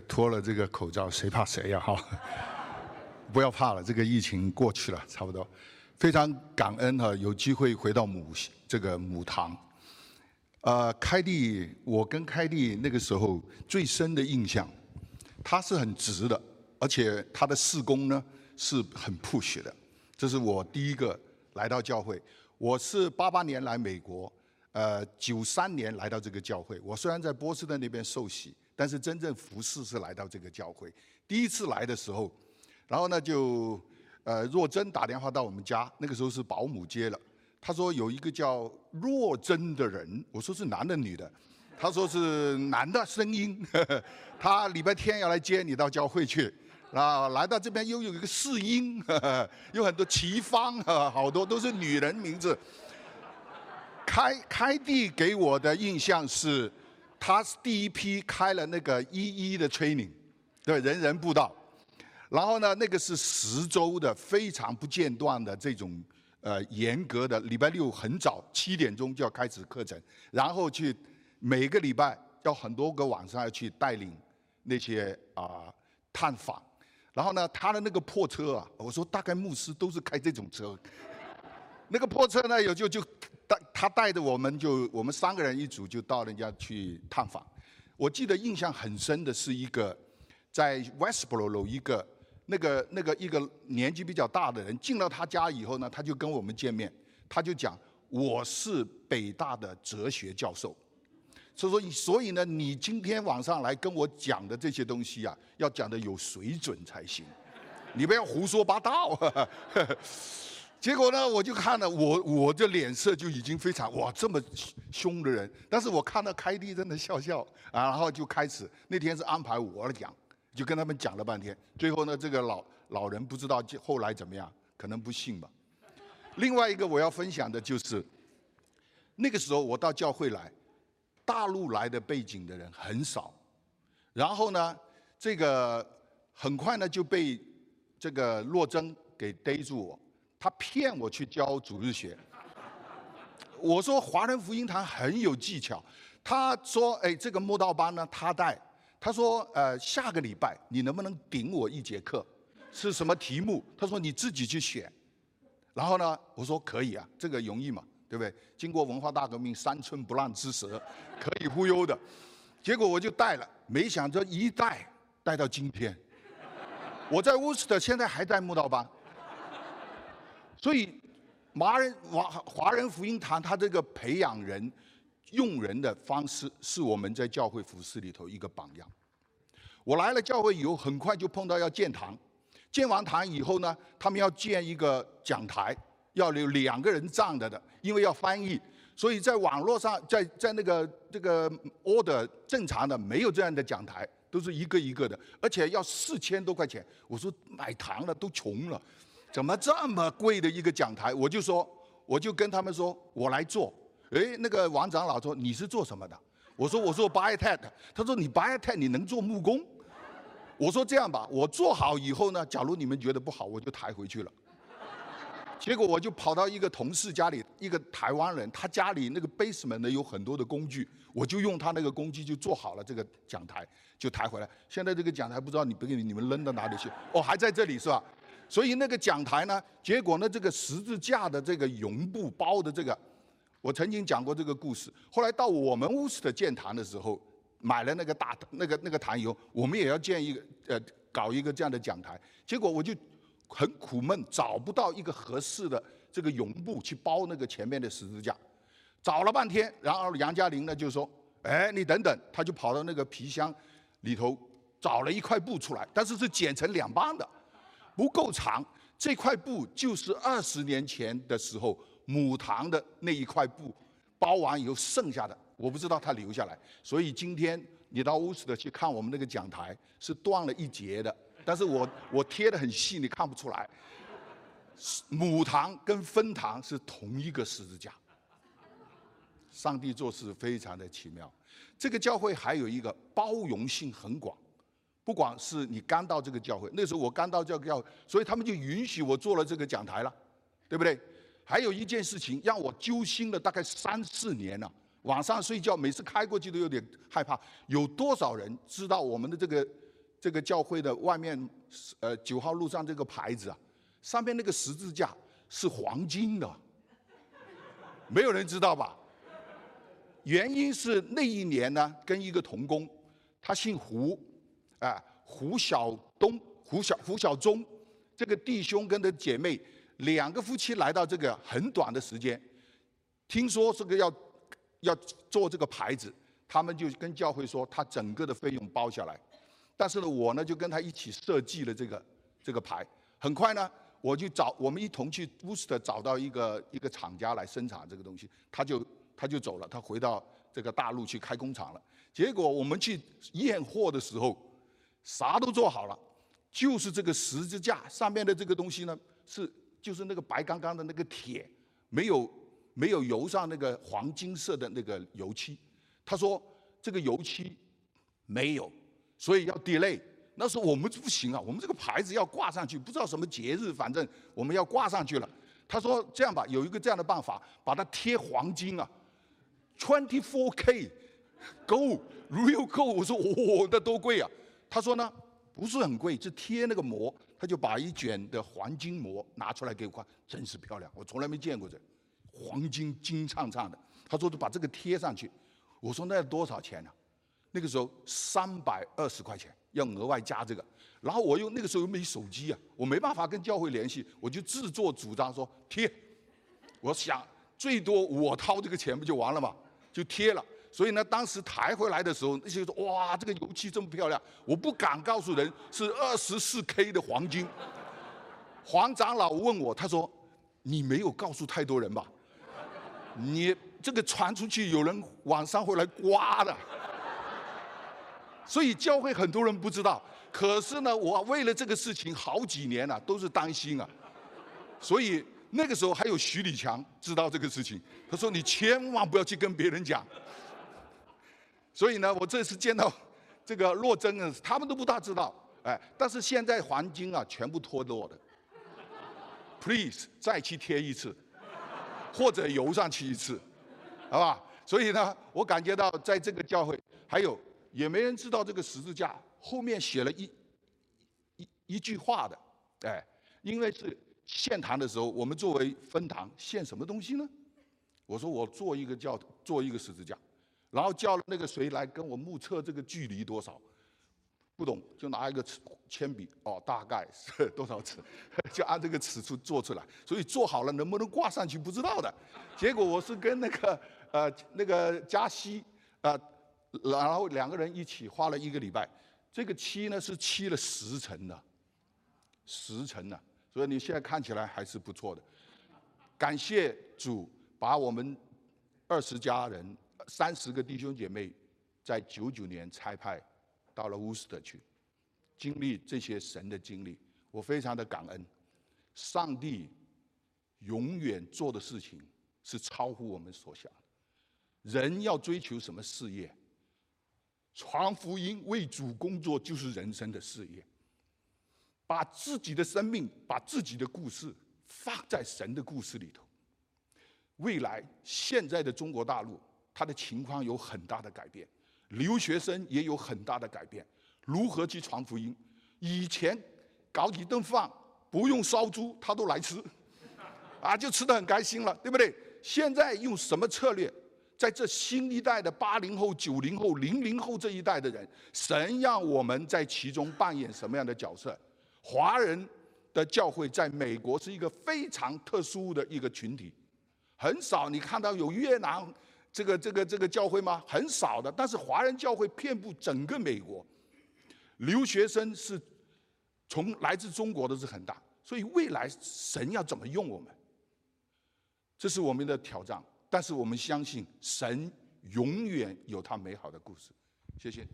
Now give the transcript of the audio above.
脱了这个口罩，谁怕谁呀？哈，不要怕了，这个疫情过去了，差不多。非常感恩哈，有机会回到母这个母堂。呃，开蒂，我跟开蒂那个时候最深的印象，他是很直的，而且他的事工呢是很 push 的。这是我第一个来到教会。我是八八年来美国，呃，九三年来到这个教会。我虽然在波士顿那边受洗。但是真正服侍是来到这个教会，第一次来的时候，然后呢就，呃，若真打电话到我们家，那个时候是保姆接了，他说有一个叫若真的人，我说是男的女的，他说是男的声音，呵 呵他礼拜天要来接你到教会去，啊，来到这边又有一个试音，有很多齐芳，好多都是女人名字，开开地给我的印象是。他是第一批开了那个一一的 training，对，人人步道。然后呢，那个是十周的非常不间断的这种呃严格的，礼拜六很早七点钟就要开始课程，然后去每个礼拜要很多个晚上要去带领那些啊探访。然后呢，他的那个破车啊，我说大概牧师都是开这种车，那个破车呢有就就带。他带着我们就我们三个人一组就到人家去探访。我记得印象很深的是一个在 Westboro 一个那个那个一个年纪比较大的人进了他家以后呢，他就跟我们见面，他就讲我是北大的哲学教授，所以说所以呢，你今天晚上来跟我讲的这些东西啊，要讲的有水准才行，你不要胡说八道。结果呢，我就看了，我我这脸色就已经非常哇，这么凶的人。但是我看到开地在那笑笑啊，然后就开始那天是安排我讲，就跟他们讲了半天。最后呢，这个老老人不知道后来怎么样，可能不信吧。另外一个我要分享的就是，那个时候我到教会来，大陆来的背景的人很少，然后呢，这个很快呢就被这个洛真给逮住我。他骗我去教主日学，我说华人福音堂很有技巧。他说：“哎，这个慕道班呢，他带。他说，呃，下个礼拜你能不能顶我一节课？是什么题目？他说你自己去选。然后呢，我说可以啊，这个容易嘛，对不对？经过文化大革命，三寸不烂之舌，可以忽悠的。结果我就带了，没想着一带带到今天。我在乌斯特现在还带慕道班。”所以，华人华华人福音堂，他这个培养人、用人的方式，是我们在教会服饰里头一个榜样。我来了教会以后，很快就碰到要建堂，建完堂以后呢，他们要建一个讲台，要有两个人站着的，因为要翻译，所以在网络上，在在那个这个 order 正常的没有这样的讲台，都是一个一个的，而且要四千多块钱。我说买堂了都穷了。怎么这么贵的一个讲台？我就说，我就跟他们说，我来做。哎，那个王长老说你是做什么的？我说我做 biotech。他说你 biotech 你能做木工？我说这样吧，我做好以后呢，假如你们觉得不好，我就抬回去了。结果我就跑到一个同事家里，一个台湾人，他家里那个 basement 呢有很多的工具，我就用他那个工具就做好了这个讲台，就抬回来。现在这个讲台不知道你不给你们扔到哪里去？哦，还在这里是吧？所以那个讲台呢，结果呢，这个十字架的这个绒布包的这个，我曾经讲过这个故事。后来到我们屋子的建堂的时候，买了那个大那个那个坛以后，我们也要建一个呃，搞一个这样的讲台。结果我就很苦闷，找不到一个合适的这个绒布去包那个前面的十字架，找了半天，然后杨嘉玲呢就说：“哎，你等等。”他就跑到那个皮箱里头找了一块布出来，但是是剪成两半的。不够长，这块布就是二十年前的时候母堂的那一块布，包完以后剩下的，我不知道他留下来。所以今天你到乌斯的去看我们那个讲台是断了一截的，但是我我贴的很细，你看不出来。母堂跟分堂是同一个十字架。上帝做事非常的奇妙，这个教会还有一个包容性很广。不管是你刚到这个教会，那时候我刚到这个教会，所以他们就允许我做了这个讲台了，对不对？还有一件事情让我揪心了大概三四年了，晚上睡觉每次开过去都有点害怕。有多少人知道我们的这个这个教会的外面，呃，九号路上这个牌子啊，上面那个十字架是黄金的，没有人知道吧？原因是那一年呢，跟一个童工，他姓胡，啊，胡晓东、胡晓、胡晓忠，这个弟兄跟的姐妹两个夫妻来到这个很短的时间，听说这个要要做这个牌子，他们就跟教会说，他整个的费用包下来。但是呢，我呢就跟他一起设计了这个这个牌。很快呢，我就找我们一同去 Wooster 找到一个一个厂家来生产这个东西，他就他就走了，他回到这个大陆去开工厂了。结果我们去验货的时候，啥都做好了，就是这个十字架上面的这个东西呢，是就是那个白刚刚的那个铁，没有没有油上那个黄金色的那个油漆。他说这个油漆没有。所以要 delay，那时候我们不行啊，我们这个牌子要挂上去，不知道什么节日，反正我们要挂上去了。他说这样吧，有一个这样的办法，把它贴黄金啊，twenty four k，go real gold。我说哦，那多贵啊！他说呢，不是很贵，是贴那个膜，他就把一卷的黄金膜拿出来给我看，真是漂亮，我从来没见过这黄金金灿灿的。他说把这个贴上去，我说那要多少钱呢？那个时候三百二十块钱要额外加这个，然后我又那个时候又没手机啊，我没办法跟教会联系，我就自作主张说贴。我想最多我掏这个钱不就完了嘛，就贴了。所以呢，当时抬回来的时候，那些说哇，这个油漆这么漂亮，我不敢告诉人是二十四 K 的黄金。黄长老问我，他说你没有告诉太多人吧？你这个传出去，有人晚上会来刮的。所以教会很多人不知道，可是呢，我为了这个事情好几年了，都是担心啊。所以那个时候还有徐礼强知道这个事情，他说你千万不要去跟别人讲。所以呢，我这次见到 这个洛真啊，他们都不大知道，哎，但是现在黄金啊全部脱落的。Please 再去贴一次，或者油上去一次，好吧？所以呢，我感觉到在这个教会还有。也没人知道这个十字架后面写了一一一句话的，哎，因为是献堂的时候，我们作为分堂献什么东西呢？我说我做一个叫做一个十字架，然后叫了那个谁来跟我目测这个距离多少，不懂就拿一个尺铅笔哦，大概是多少尺，就按这个尺寸做出来，所以做好了能不能挂上去不知道的，结果我是跟那个呃那个加西啊。然后两个人一起花了一个礼拜，这个漆呢是漆了十层的，十层的，所以你现在看起来还是不错的。感谢主，把我们二十家人、三十个弟兄姐妹，在九九年差派到了乌斯特去，经历这些神的经历，我非常的感恩。上帝永远做的事情是超乎我们所想的。人要追求什么事业？传福音、为主工作，就是人生的事业。把自己的生命、把自己的故事放在神的故事里头。未来，现在的中国大陆，他的情况有很大的改变，留学生也有很大的改变。如何去传福音？以前搞几顿饭不用烧猪，他都来吃，啊，就吃的很开心了，对不对？现在用什么策略？在这新一代的八零后、九零后、零零后这一代的人，神让我们在其中扮演什么样的角色？华人的教会在美国是一个非常特殊的一个群体，很少你看到有越南这个这个这个教会吗？很少的。但是华人教会遍布整个美国，留学生是从来自中国的是很大，所以未来神要怎么用我们？这是我们的挑战。但是我们相信，神永远有他美好的故事。谢谢。